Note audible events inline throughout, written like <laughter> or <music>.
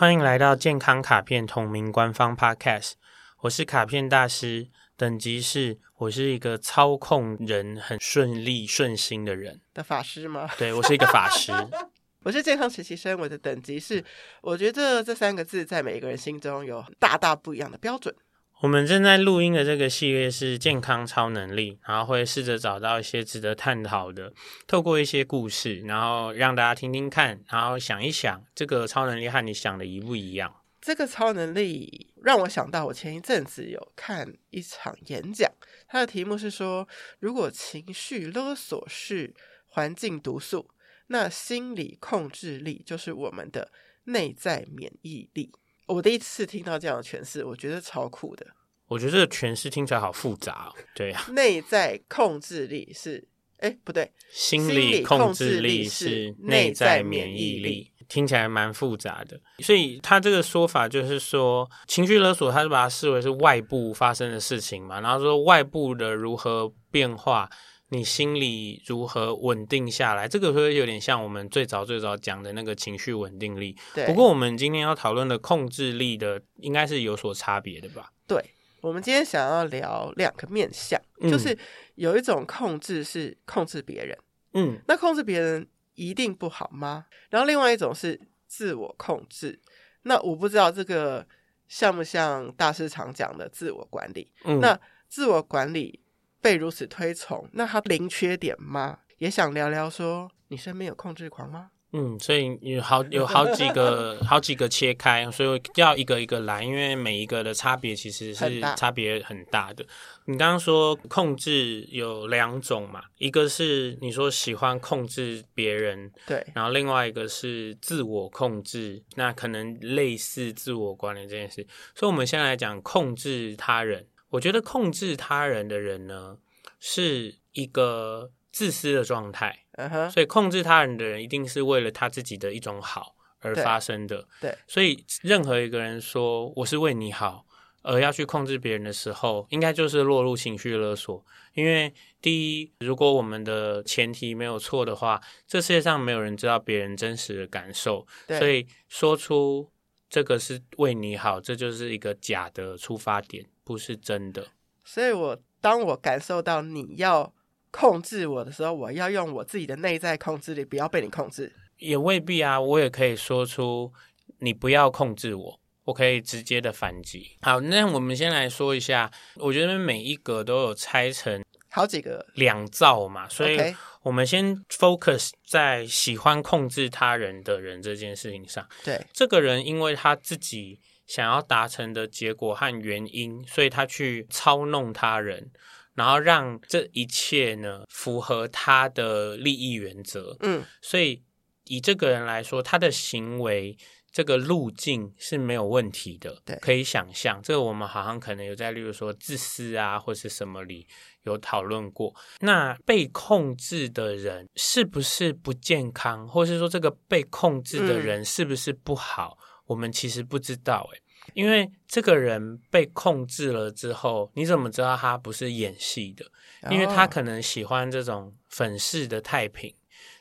欢迎来到健康卡片同名官方 Podcast，我是卡片大师，等级是我是一个操控人很顺利顺心的人的法师吗？对，我是一个法师，<laughs> 我是健康实习生，我的等级是，我觉得这三个字在每一个人心中有大大不一样的标准。我们正在录音的这个系列是健康超能力，然后会试着找到一些值得探讨的，透过一些故事，然后让大家听听看，然后想一想，这个超能力和你想的一不一样？这个超能力让我想到，我前一阵子有看一场演讲，它的题目是说，如果情绪勒索是环境毒素，那心理控制力就是我们的内在免疫力。我第一次听到这样的诠释，我觉得超酷的。我觉得这个诠释听起来好复杂哦。对呀，<laughs> 内在控制力是，哎，不对，心理控制力是内在免疫力，听起来蛮复杂的。所以他这个说法就是说，情绪勒索，他是把它视为是外部发生的事情嘛，然后说外部的如何变化。你心里如何稳定下来？这个会有点像我们最早最早讲的那个情绪稳定力。对。不过我们今天要讨论的控制力的，应该是有所差别的吧？对。我们今天想要聊两个面向，嗯，就是有一种控制是控制别人，嗯，那控制别人一定不好吗？然后另外一种是自我控制。那我不知道这个像不像大师常讲的自我管理？嗯，那自我管理。被如此推崇，那他零缺点吗？也想聊聊说，你身边有控制狂吗？嗯，所以有好有好几个好几个切开，所以要一个一个来，因为每一个的差别其实是差别很大的。你刚刚说控制有两种嘛，一个是你说喜欢控制别人，对，然后另外一个是自我控制，那可能类似自我管理这件事。所以，我们先来讲控制他人。我觉得控制他人的人呢，是一个自私的状态。Uh-huh. 所以控制他人的人一定是为了他自己的一种好而发生的。对，所以任何一个人说我是为你好而要去控制别人的时候，应该就是落入情绪勒索。因为第一，如果我们的前提没有错的话，这世界上没有人知道别人真实的感受，所以说出这个是为你好，这就是一个假的出发点。不是真的，所以我当我感受到你要控制我的时候，我要用我自己的内在控制力，不要被你控制。也未必啊，我也可以说出你不要控制我，我可以直接的反击。好，那我们先来说一下，我觉得每一格都有拆成好几个两造嘛，所以我们先 focus 在喜欢控制他人的人这件事情上。对，这个人因为他自己。想要达成的结果和原因，所以他去操弄他人，然后让这一切呢符合他的利益原则。嗯，所以以这个人来说，他的行为这个路径是没有问题的。对，可以想象，这个我们好像可能有在，例如说自私啊，或是什么里有讨论过。那被控制的人是不是不健康，或是说这个被控制的人是不是不好？嗯我们其实不知道诶，因为这个人被控制了之后，你怎么知道他不是演戏的？因为他可能喜欢这种粉饰的太平，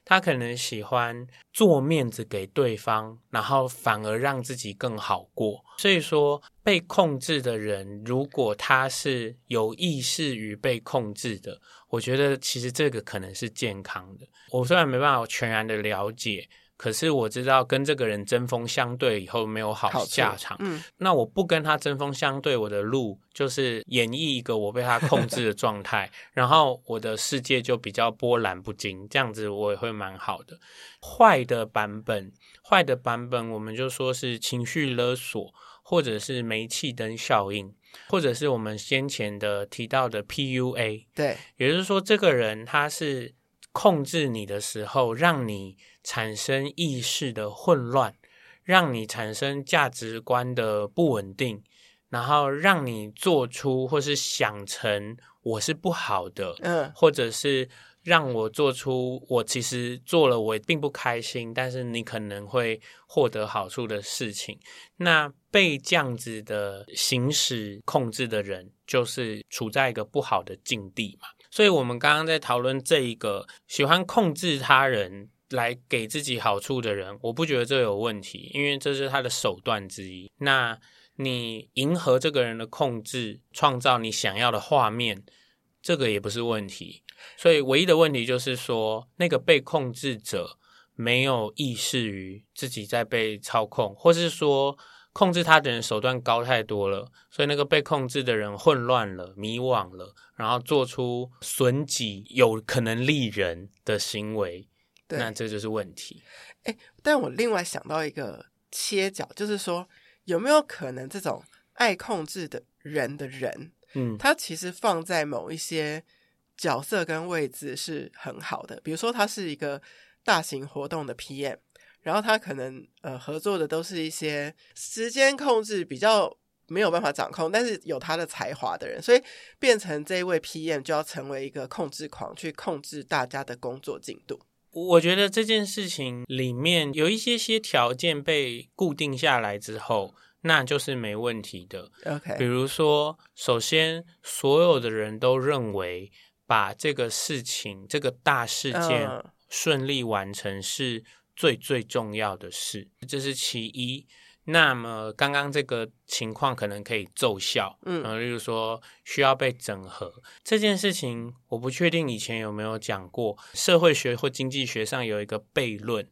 他可能喜欢做面子给对方，然后反而让自己更好过。所以说，被控制的人，如果他是有意识于被控制的，我觉得其实这个可能是健康的。我虽然没办法全然的了解。可是我知道跟这个人针锋相对以后没有好下场。嗯，那我不跟他针锋相对，我的路就是演绎一个我被他控制的状态，<laughs> 然后我的世界就比较波澜不惊，这样子我也会蛮好的。坏的版本，坏的版本，我们就说是情绪勒索，或者是煤气灯效应，或者是我们先前的提到的 PUA。对，也就是说，这个人他是控制你的时候，让你。产生意识的混乱，让你产生价值观的不稳定，然后让你做出或是想成我是不好的，嗯，或者是让我做出我其实做了我并不开心，但是你可能会获得好处的事情。那被这样子的行使控制的人，就是处在一个不好的境地嘛。所以，我们刚刚在讨论这一个喜欢控制他人来给自己好处的人，我不觉得这有问题，因为这是他的手段之一。那你迎合这个人的控制，创造你想要的画面，这个也不是问题。所以唯一的问题就是说，那个被控制者没有意识于自己在被操控，或是说控制他的人手段高太多了，所以那个被控制的人混乱了、迷惘了，然后做出损己有可能利人的行为。对那这就是问题。哎，但我另外想到一个切角，就是说，有没有可能这种爱控制的人的人，嗯，他其实放在某一些角色跟位置是很好的。比如说，他是一个大型活动的 PM，然后他可能呃合作的都是一些时间控制比较没有办法掌控，但是有他的才华的人，所以变成这一位 PM 就要成为一个控制狂，去控制大家的工作进度。我觉得这件事情里面有一些些条件被固定下来之后，那就是没问题的。OK，比如说，首先所有的人都认为把这个事情、这个大事件顺利完成是最最重要的事，这是其一。那么刚刚这个情况可能可以奏效，嗯，例如说需要被整合这件事情，我不确定以前有没有讲过。社会学或经济学上有一个悖论，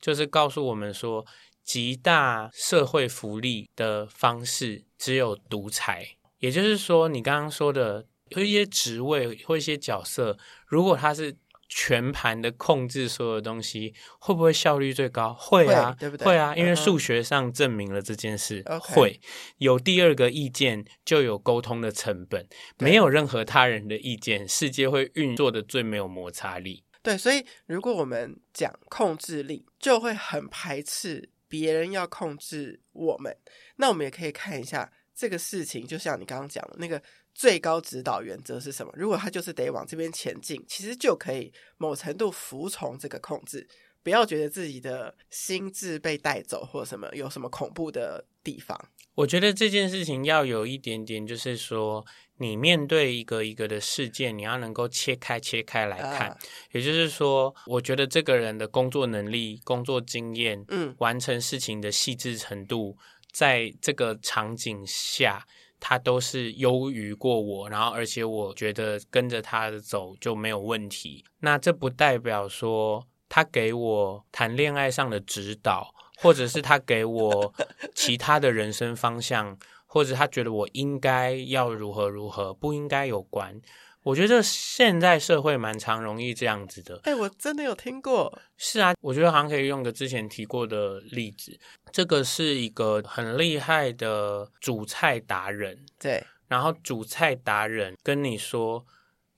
就是告诉我们说，极大社会福利的方式只有独裁。也就是说，你刚刚说的有一些职位或一些角色，如果他是。全盘的控制所有东西，会不会效率最高？会啊，会，对不对？会啊，因为数学上证明了这件事。Uh. 会有第二个意见，就有沟通的成本。没有任何他人的意见，世界会运作的最没有摩擦力。对，所以如果我们讲控制力，就会很排斥别人要控制我们。那我们也可以看一下这个事情，就像你刚刚讲的那个。最高指导原则是什么？如果他就是得往这边前进，其实就可以某程度服从这个控制，不要觉得自己的心智被带走或什么有什么恐怖的地方。我觉得这件事情要有一点点，就是说你面对一个一个的事件，你要能够切开切开来看。啊、也就是说，我觉得这个人的工作能力、工作经验，嗯，完成事情的细致程度，在这个场景下。他都是优于过我，然后而且我觉得跟着他的走就没有问题。那这不代表说他给我谈恋爱上的指导，或者是他给我 <laughs> 其他的人生方向，或者他觉得我应该要如何如何，不应该有关。我觉得现在社会蛮常容易这样子的。哎、欸，我真的有听过。是啊，我觉得好像可以用个之前提过的例子。这个是一个很厉害的主菜达人。对。然后主菜达人跟你说，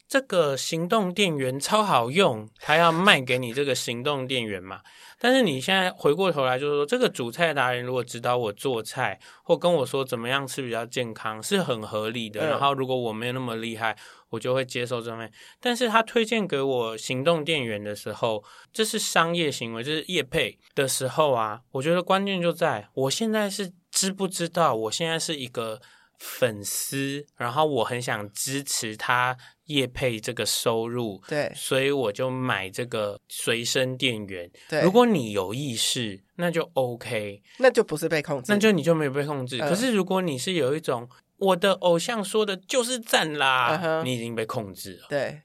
这个行动电源超好用，他要卖给你这个行动电源嘛。但是你现在回过头来就是说，这个主菜达人如果指导我做菜，或跟我说怎么样吃比较健康，是很合理的。嗯、然后如果我没有那么厉害。我就会接受这方面，但是他推荐给我行动电源的时候，这是商业行为，这是业配的时候啊。我觉得关键就在我现在是知不知道，我现在是一个粉丝，然后我很想支持他业配这个收入，对，所以我就买这个随身电源。对，如果你有意识，那就 OK，那就不是被控制，那就你就没有被控制。呃、可是如果你是有一种。我的偶像说的就是赞啦，uh. 你已经被控制了。对，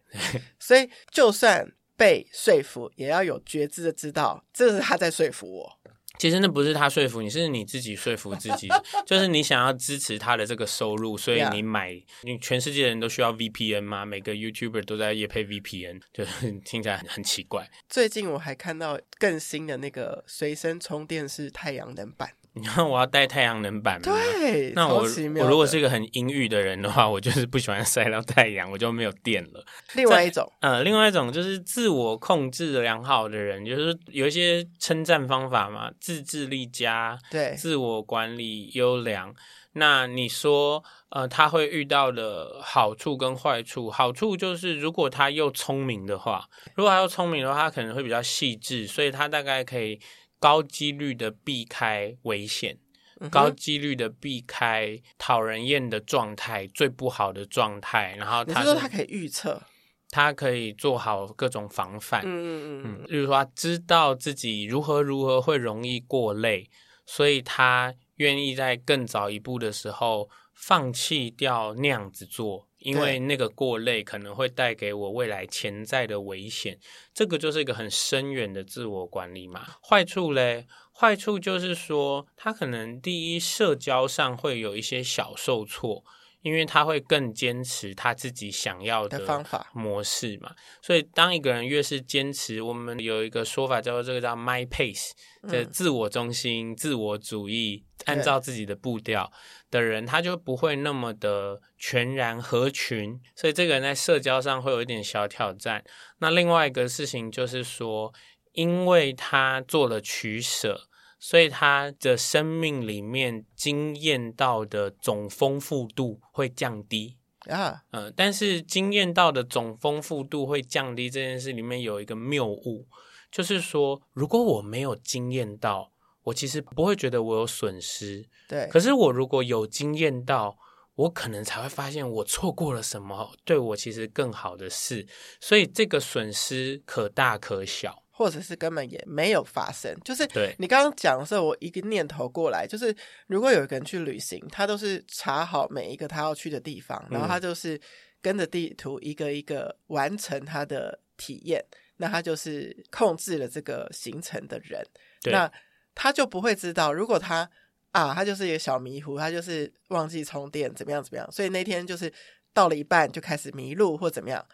所以就算被说服，也要有觉知的知道，这是他在说服我。其实那不是他说服你，是你自己说服自己，<laughs> 就是你想要支持他的这个收入，所以你买。你全世界人都需要 VPN 吗？每个 YouTuber 都在夜配 VPN，<laughs> 就是听起来很很奇怪。最近我还看到更新的那个随身充电式太阳能板。你看我要带太阳能板吗？对，那我我如果是一个很阴郁的人的话，我就是不喜欢晒到太阳，我就没有电了。另外一种，呃，另外一种就是自我控制良好的人，就是有一些称赞方法嘛，自制力佳，对，自我管理优良。那你说，呃，他会遇到的好处跟坏处，好处就是如果他又聪明的话，如果他又聪明的话，他可能会比较细致，所以他大概可以。高几率的避开危险，嗯、高几率的避开讨人厌的状态，最不好的状态。然后他是说他可以预测，他可以做好各种防范，嗯嗯嗯，例如说他知道自己如何如何会容易过累，所以他愿意在更早一步的时候放弃掉那样子做，因为那个过累可能会带给我未来潜在的危险。这个就是一个很深远的自我管理嘛。坏处嘞，坏处就是说他可能第一社交上会有一些小受挫。因为他会更坚持他自己想要的方法模式嘛，所以当一个人越是坚持，我们有一个说法叫做这个叫 my pace 的自我中心、自我主义，按照自己的步调的人，他就不会那么的全然合群，所以这个人在社交上会有一点小挑战。那另外一个事情就是说，因为他做了取舍。所以他的生命里面经验到的总丰富度会降低啊，嗯、呃，但是经验到的总丰富度会降低这件事里面有一个谬误，就是说，如果我没有经验到，我其实不会觉得我有损失，对。可是我如果有经验到，我可能才会发现我错过了什么对我其实更好的事，所以这个损失可大可小。或者是根本也没有发生，就是你刚刚讲的时候，我一个念头过来，就是如果有一个人去旅行，他都是查好每一个他要去的地方，然后他就是跟着地图一个一个完成他的体验，那他就是控制了这个行程的人，那他就不会知道，如果他啊，他就是一个小迷糊，他就是忘记充电，怎么样怎么样，所以那天就是到了一半就开始迷路或怎么样。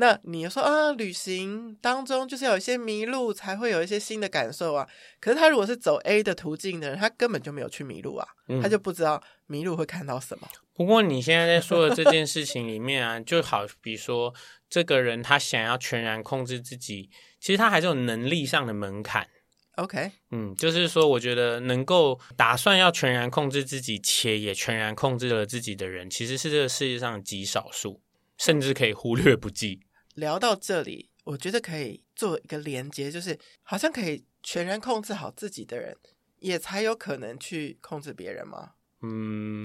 那你说啊，旅行当中就是有一些迷路，才会有一些新的感受啊。可是他如果是走 A 的途径的人，他根本就没有去迷路啊，嗯、他就不知道迷路会看到什么。不过你现在在说的这件事情里面啊，就好比说，这个人他想要全然控制自己，其实他还是有能力上的门槛。OK，嗯，就是说，我觉得能够打算要全然控制自己，且也全然控制了自己的人，其实是这个世界上极少数。甚至可以忽略不计。聊到这里，我觉得可以做一个连接，就是好像可以全然控制好自己的人，也才有可能去控制别人吗？嗯，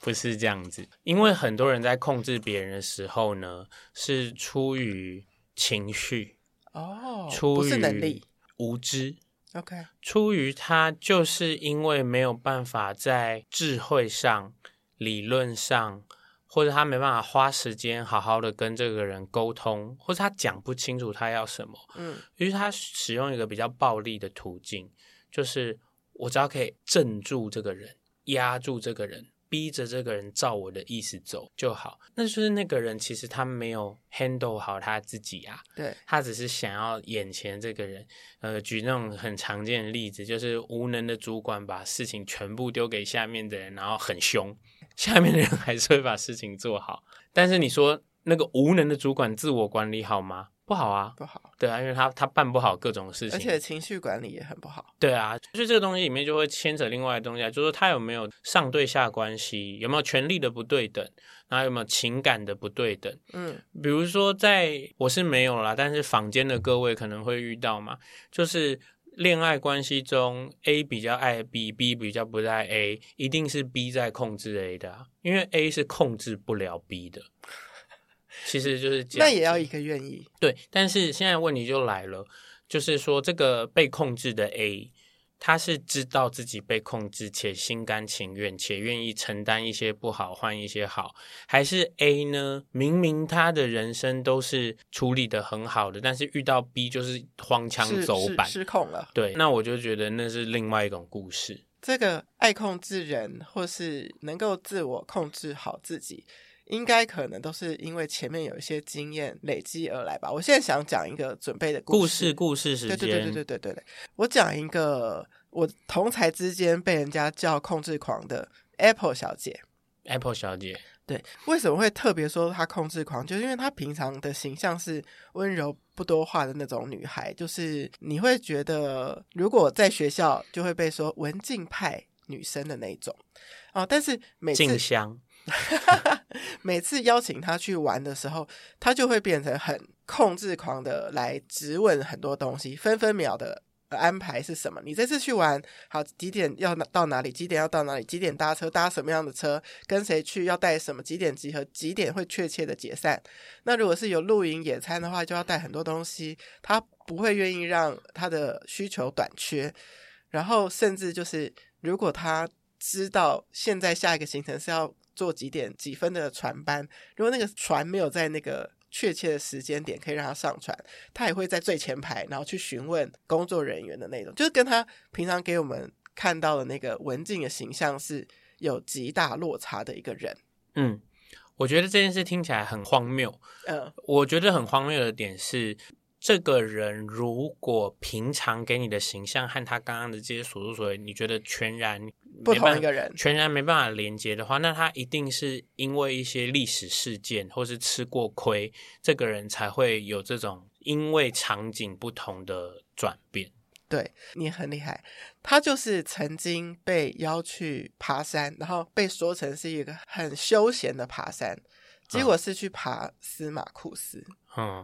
不是这样子。因为很多人在控制别人的时候呢，是出于情绪哦，出于能力、无知。OK，出于他就是因为没有办法在智慧上、理论上。或者他没办法花时间好好的跟这个人沟通，或者他讲不清楚他要什么，嗯，于是他使用一个比较暴力的途径，就是我只要可以镇住这个人，压住这个人，逼着这个人照我的意思走就好。那就是那个人其实他没有 handle 好他自己啊，对，他只是想要眼前这个人。呃，举那种很常见的例子，就是无能的主管把事情全部丢给下面的人，然后很凶。下面的人还是会把事情做好，但是你说那个无能的主管自我管理好吗？不好啊，不好。对啊，因为他他办不好各种事情，而且情绪管理也很不好。对啊，就是这个东西里面就会牵扯另外的东西啊，就是说他有没有上对下关系，有没有权力的不对等，然后有没有情感的不对等。嗯，比如说在我是没有啦，但是坊间的各位可能会遇到嘛，就是。恋爱关系中，A 比较爱 B，B 比较不爱 A，一定是 B 在控制 A 的啊，因为 A 是控制不了 B 的。其实就是这样，那也要一个愿意。对，但是现在问题就来了，就是说这个被控制的 A。他是知道自己被控制，且心甘情愿，且愿意承担一些不好，换一些好，还是 A 呢？明明他的人生都是处理的很好的，但是遇到 B 就是荒腔走板，失控了。对，那我就觉得那是另外一种故事。这个爱控制人，或是能够自我控制好自己。应该可能都是因为前面有一些经验累积而来吧。我现在想讲一个准备的故事，故事，时间。对对对对对对对。我讲一个我同才之间被人家叫控制狂的 Apple 小姐。Apple 小姐，对，为什么会特别说她控制狂？就是因为她平常的形象是温柔不多话的那种女孩，就是你会觉得如果在学校就会被说文静派女生的那种啊。但是每次。<laughs> 每次邀请他去玩的时候，他就会变成很控制狂的来质问很多东西，分分秒的安排是什么？你这次去玩好几点要到哪里？几点要到哪里？几点搭车？搭什么样的车？跟谁去？要带什么？几点集合？几点会确切的解散？那如果是有露营野餐的话，就要带很多东西。他不会愿意让他的需求短缺，然后甚至就是如果他知道现在下一个行程是要坐几点几分的船班，如果那个船没有在那个。确切的时间点可以让他上船，他也会在最前排，然后去询问工作人员的那种，就是跟他平常给我们看到的那个文静的形象是有极大落差的一个人。嗯，我觉得这件事听起来很荒谬。嗯，我觉得很荒谬的点是。这个人如果平常给你的形象和他刚刚的这些所作所为，你觉得全然不同一个人，全然没办法连接的话，那他一定是因为一些历史事件，或是吃过亏，这个人才会有这种因为场景不同的转变。对，你很厉害，他就是曾经被邀去爬山，然后被说成是一个很休闲的爬山。结果是去爬司马库斯，嗯，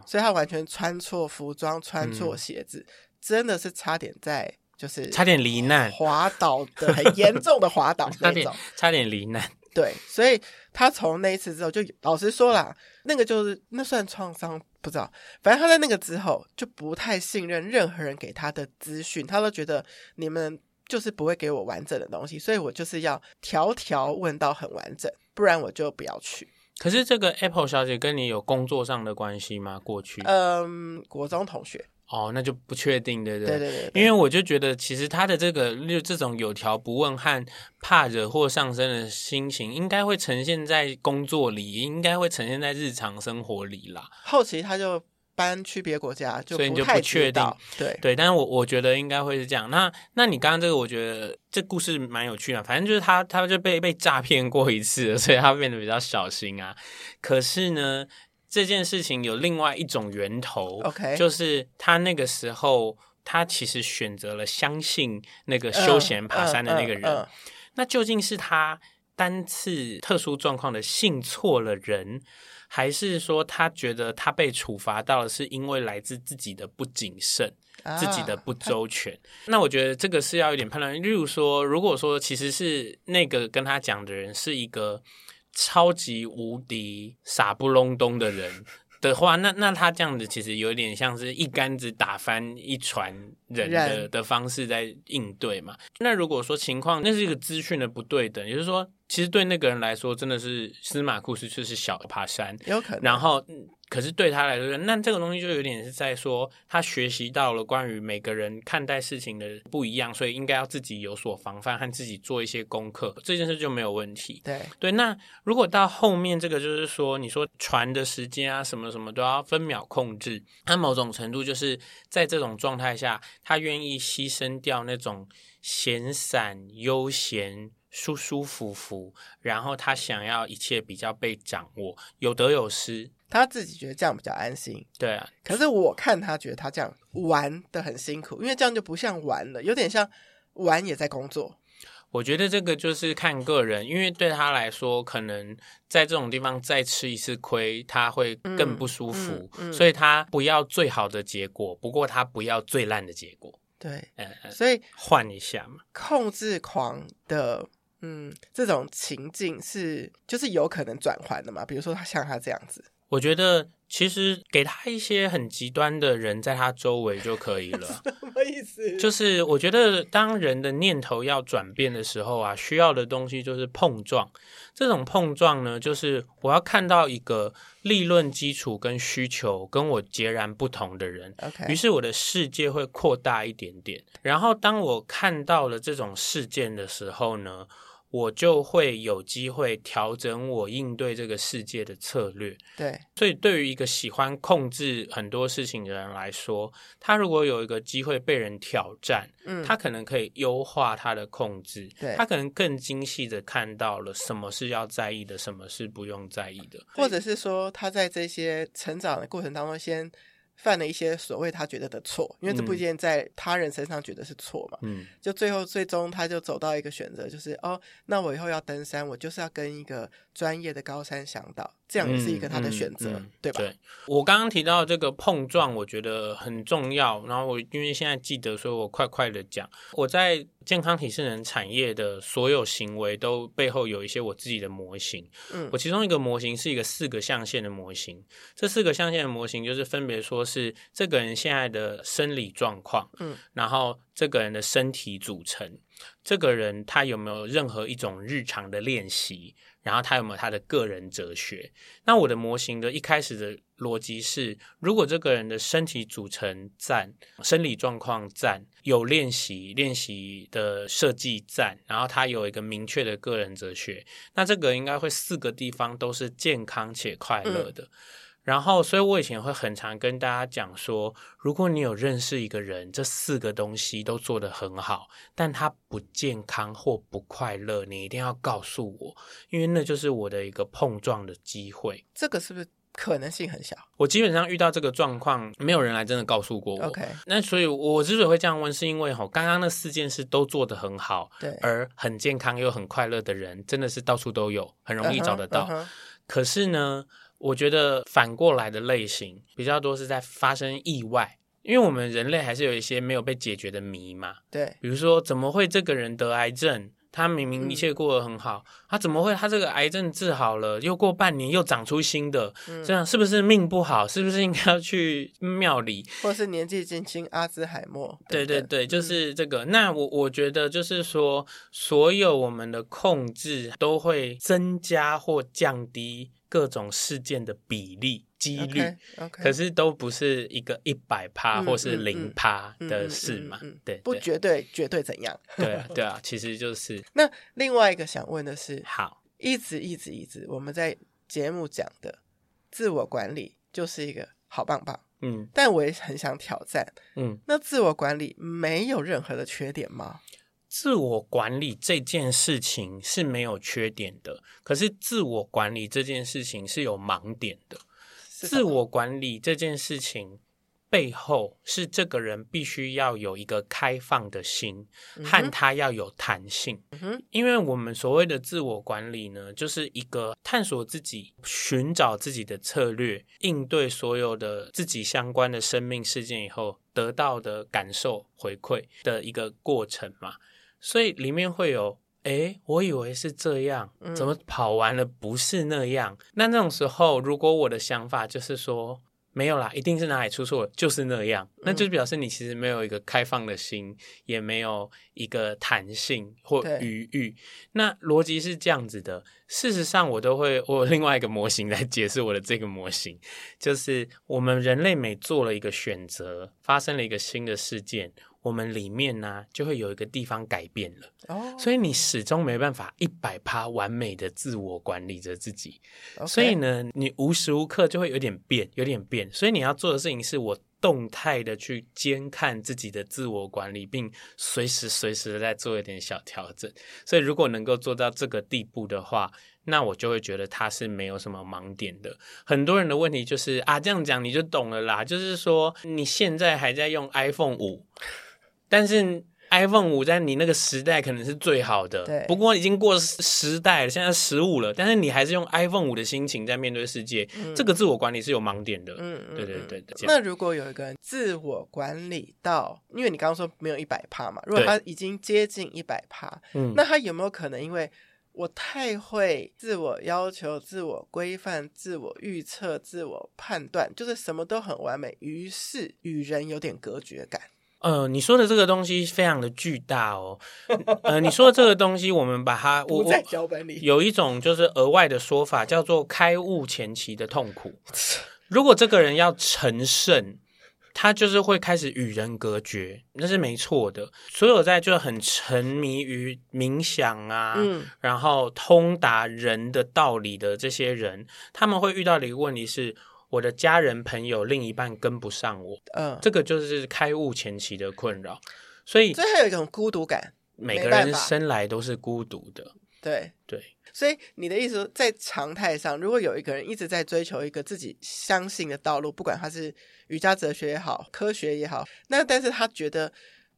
所以他完全穿错服装，穿错鞋子，嗯，真的是差点在就是差点罹难，滑倒的很严重的滑倒 <laughs> 那种，差点差点罹难。对，所以他从那一次之后，就老实说啦，那个就是那算创伤，不知道。反正他在那个之后就不太信任任何人给他的资讯，他都觉得你们就是不会给我完整的东西，所以我就是要条条问到很完整，不然我就不要去。可是这个 Apple 小姐跟你有工作上的关系吗？过去，嗯，国中同学。哦，那就不确定，对不对？对对对。因为我就觉得，其实他的这个就这种有条不紊和怕惹祸上身的心情，应该会呈现在工作里，应该会呈现在日常生活里啦。后期他就。搬区别国家，就所以你就不确定，对对，但是我我觉得应该会是这样。那那你刚刚这个，我觉得这故事蛮有趣的。反正就是他，他就被被诈骗过一次，所以他变得比较小心啊。可是呢，这件事情有另外一种源头，OK，就是他那个时候，他其实选择了相信那个休闲爬山的那个人。Uh, uh, uh, uh. 那究竟是他单次特殊状况的信错了人？还是说他觉得他被处罚到了是因为来自自己的不谨慎、啊、自己的不周全？那我觉得这个是要有点判断。例如说，如果说其实是那个跟他讲的人是一个超级无敌傻不隆咚的人 <laughs> 的话，那那他这样子其实有点像是一竿子打翻一船人的的方式在应对嘛。那如果说情况那是一个资讯的不对等，也就是说。其实对那个人来说，真的是司马库斯就是小爬山，有可能。然后，可是对他来说，那这个东西就有点是在说，他学习到了关于每个人看待事情的不一样，所以应该要自己有所防范和自己做一些功课，这件事就没有问题。对对，那如果到后面这个就是说，你说船的时间啊，什么什么都要分秒控制，他某种程度就是在这种状态下，他愿意牺牲掉那种闲散悠闲。舒舒服服，然后他想要一切比较被掌握，有得有失，他自己觉得这样比较安心。对啊，可是我看他觉得他这样玩的很辛苦，因为这样就不像玩了，有点像玩也在工作。我觉得这个就是看个人，因为对他来说，可能在这种地方再吃一次亏，他会更不舒服，嗯嗯嗯、所以他不要最好的结果，不过他不要最烂的结果。对，嗯，所以换一下嘛，控制狂的。嗯，这种情境是就是有可能转换的嘛？比如说他像他这样子，我觉得其实给他一些很极端的人在他周围就可以了。<laughs> 什么意思？就是我觉得当人的念头要转变的时候啊，需要的东西就是碰撞。这种碰撞呢，就是我要看到一个立论基础跟需求跟我截然不同的人，OK，于是我的世界会扩大一点点。然后当我看到了这种事件的时候呢，我就会有机会调整我应对这个世界的策略。对，所以对于一个喜欢控制很多事情的人来说，他如果有一个机会被人挑战，嗯，他可能可以优化他的控制。对，他可能更精细的看到了什么是要在意的，什么是不用在意的，或者是说他在这些成长的过程当中先。犯了一些所谓他觉得的错，因为这部电影在他人身上觉得是错嘛，嗯，就最后最终他就走到一个选择，就是哦，那我以后要登山，我就是要跟一个专业的高山向导这样也是一个他的选择，嗯嗯、对吧？对，我刚刚提到这个碰撞，我觉得很重要。然后我因为现在记得，所以我快快的讲。我在健康体适能产业的所有行为，都背后有一些我自己的模型。嗯，我其中一个模型是一个四个象限的模型。这四个象限的模型就是分别说是这个人现在的生理状况，嗯，然后这个人的身体组成，这个人他有没有任何一种日常的练习。然后他有没有他的个人哲学？那我的模型的一开始的逻辑是：如果这个人的身体组成赞，生理状况赞，有练习练习的设计赞，然后他有一个明确的个人哲学，那这个应该会四个地方都是健康且快乐的。嗯然后，所以我以前会很常跟大家讲说，如果你有认识一个人，这四个东西都做得很好，但他不健康或不快乐，你一定要告诉我，因为那就是我的一个碰撞的机会。这个是不是可能性很小？我基本上遇到这个状况，没有人来真的告诉过我。OK，那所以我之所以会这样问，是因为吼，刚刚那四件事都做得很好，对，而很健康又很快乐的人，真的是到处都有，很容易找得到。Uh-huh, uh-huh. 可是呢？我觉得反过来的类型比较多是在发生意外，因为我们人类还是有一些没有被解决的谜嘛。对，比如说怎么会这个人得癌症？他明明一切过得很好，嗯、他怎么会他这个癌症治好了，又过半年又长出新的？嗯、这样是不是命不好？是不是应该要去庙里？或是年纪轻轻阿兹海默？对对对，就是这个。嗯、那我我觉得就是说，所有我们的控制都会增加或降低。各种事件的比例、几率，okay, okay. 可是都不是一个一百趴或是零趴的事嘛？对，对，不绝对，绝对怎样？对啊，<laughs> 对啊，其实就是。那另外一个想问的是，好，一直一直一直我们在节目讲的自我管理就是一个好棒棒，嗯，但我也很想挑战，嗯，那自我管理没有任何的缺点吗？自我管理这件事情是没有缺点的，可是自我管理这件事情是有盲点的。自我管理这件事情背后是这个人必须要有一个开放的心，和他要有弹性。因为我们所谓的自我管理呢，就是一个探索自己、寻找自己的策略，应对所有的自己相关的生命事件以后得到的感受回馈的一个过程嘛。所以里面会有，诶，我以为是这样，怎么跑完了不是那样？嗯、那那种时候，如果我的想法就是说没有啦，一定是哪里出错了，就是那样，那就表示你其实没有一个开放的心，也没有一个弹性或余裕。那逻辑是这样子的。事实上，我都会 <laughs> 我有另外一个模型来解释我的这个模型，就是我们人类每做了一个选择，发生了一个新的事件。我们里面呢、啊，就会有一个地方改变了，oh. 所以你始终没办法一百趴完美的自我管理着自己所以呢，你无时无刻就会有点变，有点变，所以你要做的事情是我动态的去监看自己的自我管理，并随时随时的在做一点小调整。所以如果能够做到这个地步的话，那我就会觉得它是没有什么盲点的。很多人的问题就是啊，这样讲你就懂了啦，就是说你现在还在用 iPhone 五。但是 iPhone 五在你那个时代可能是最好的，对。不过已经过时代了，现在十五了，但是你还是用 iPhone 五的心情在面对世界，嗯、这个自我管理是有盲点的。嗯，对对对对。那如果有一个人自我管理到，因为你刚刚说没有一百趴嘛，如果他已经接近一百趴，嗯，那他有没有可能因为我太会自我要求、自我规范、自我预测、自我判断，就是什么都很完美，于是与人有点隔绝感？呃，你说的这个东西非常的巨大哦。呃，你说的这个东西，我们把它我在脚本里有一种就是额外的说法，叫做开悟前期的痛苦。如果这个人要成圣，他就是会开始与人隔绝，那是没错的。所有在就很沉迷于冥想啊，嗯，然后通达人的道理的这些人，他们会遇到的一个问题是。我的家人、朋友、另一半跟不上我，嗯，这个就是开悟前期的困扰，所以，所以还有一种孤独感。每个人生来都是孤独的，对对。所以你的意思说，在常态上，如果有一个人一直在追求一个自己相信的道路，不管他是瑜伽哲学也好，科学也好，那但是他觉得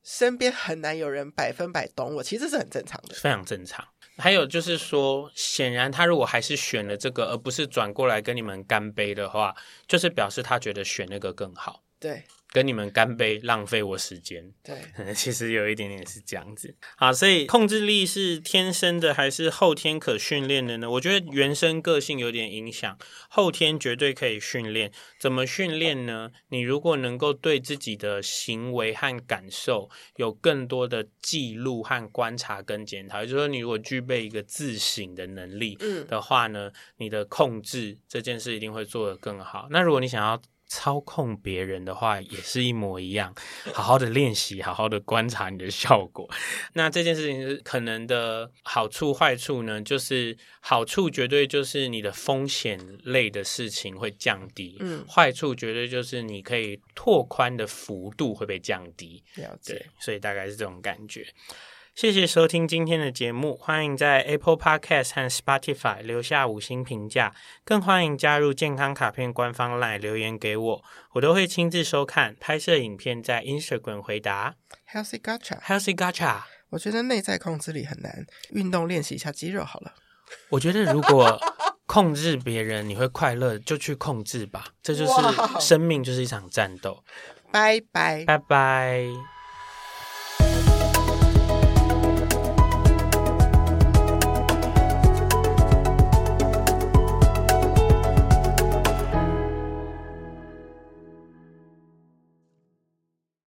身边很难有人百分百懂我，其实是很正常的，非常正常。还有就是说，显然他如果还是选了这个，而不是转过来跟你们干杯的话，就是表示他觉得选那个更好。对。跟你们干杯，浪费我时间。对，<laughs> 其实有一点点是这样子。好，所以控制力是天生的还是后天可训练的呢？我觉得原生个性有点影响，后天绝对可以训练。怎么训练呢？你如果能够对自己的行为和感受有更多的记录和观察跟检讨，也就是说，你如果具备一个自省的能力的话呢，嗯，你的控制这件事一定会做得更好。那如果你想要操控别人的话也是一模一样，<laughs> 好好的练习，好好的观察你的效果。<laughs> 那这件事情是可能的好处坏处呢？就是好处绝对就是你的风险类的事情会降低，嗯，坏处绝对就是你可以拓宽的幅度会被降低。了解。对，所以大概是这种感觉。谢谢收听今天的节目，欢迎在 Apple Podcast 和 Spotify 留下五星评价，更欢迎加入健康卡片官方 LINE 留言给我，我都会亲自收看，拍摄影片在 Instagram 回答。Healthy Gacha，Healthy Gacha，我觉得内在控制力很难，运动练习一下肌肉好了。我觉得如果控制别人你会快乐，就去控制吧，这就是生命，就是一场战斗。拜拜，拜拜。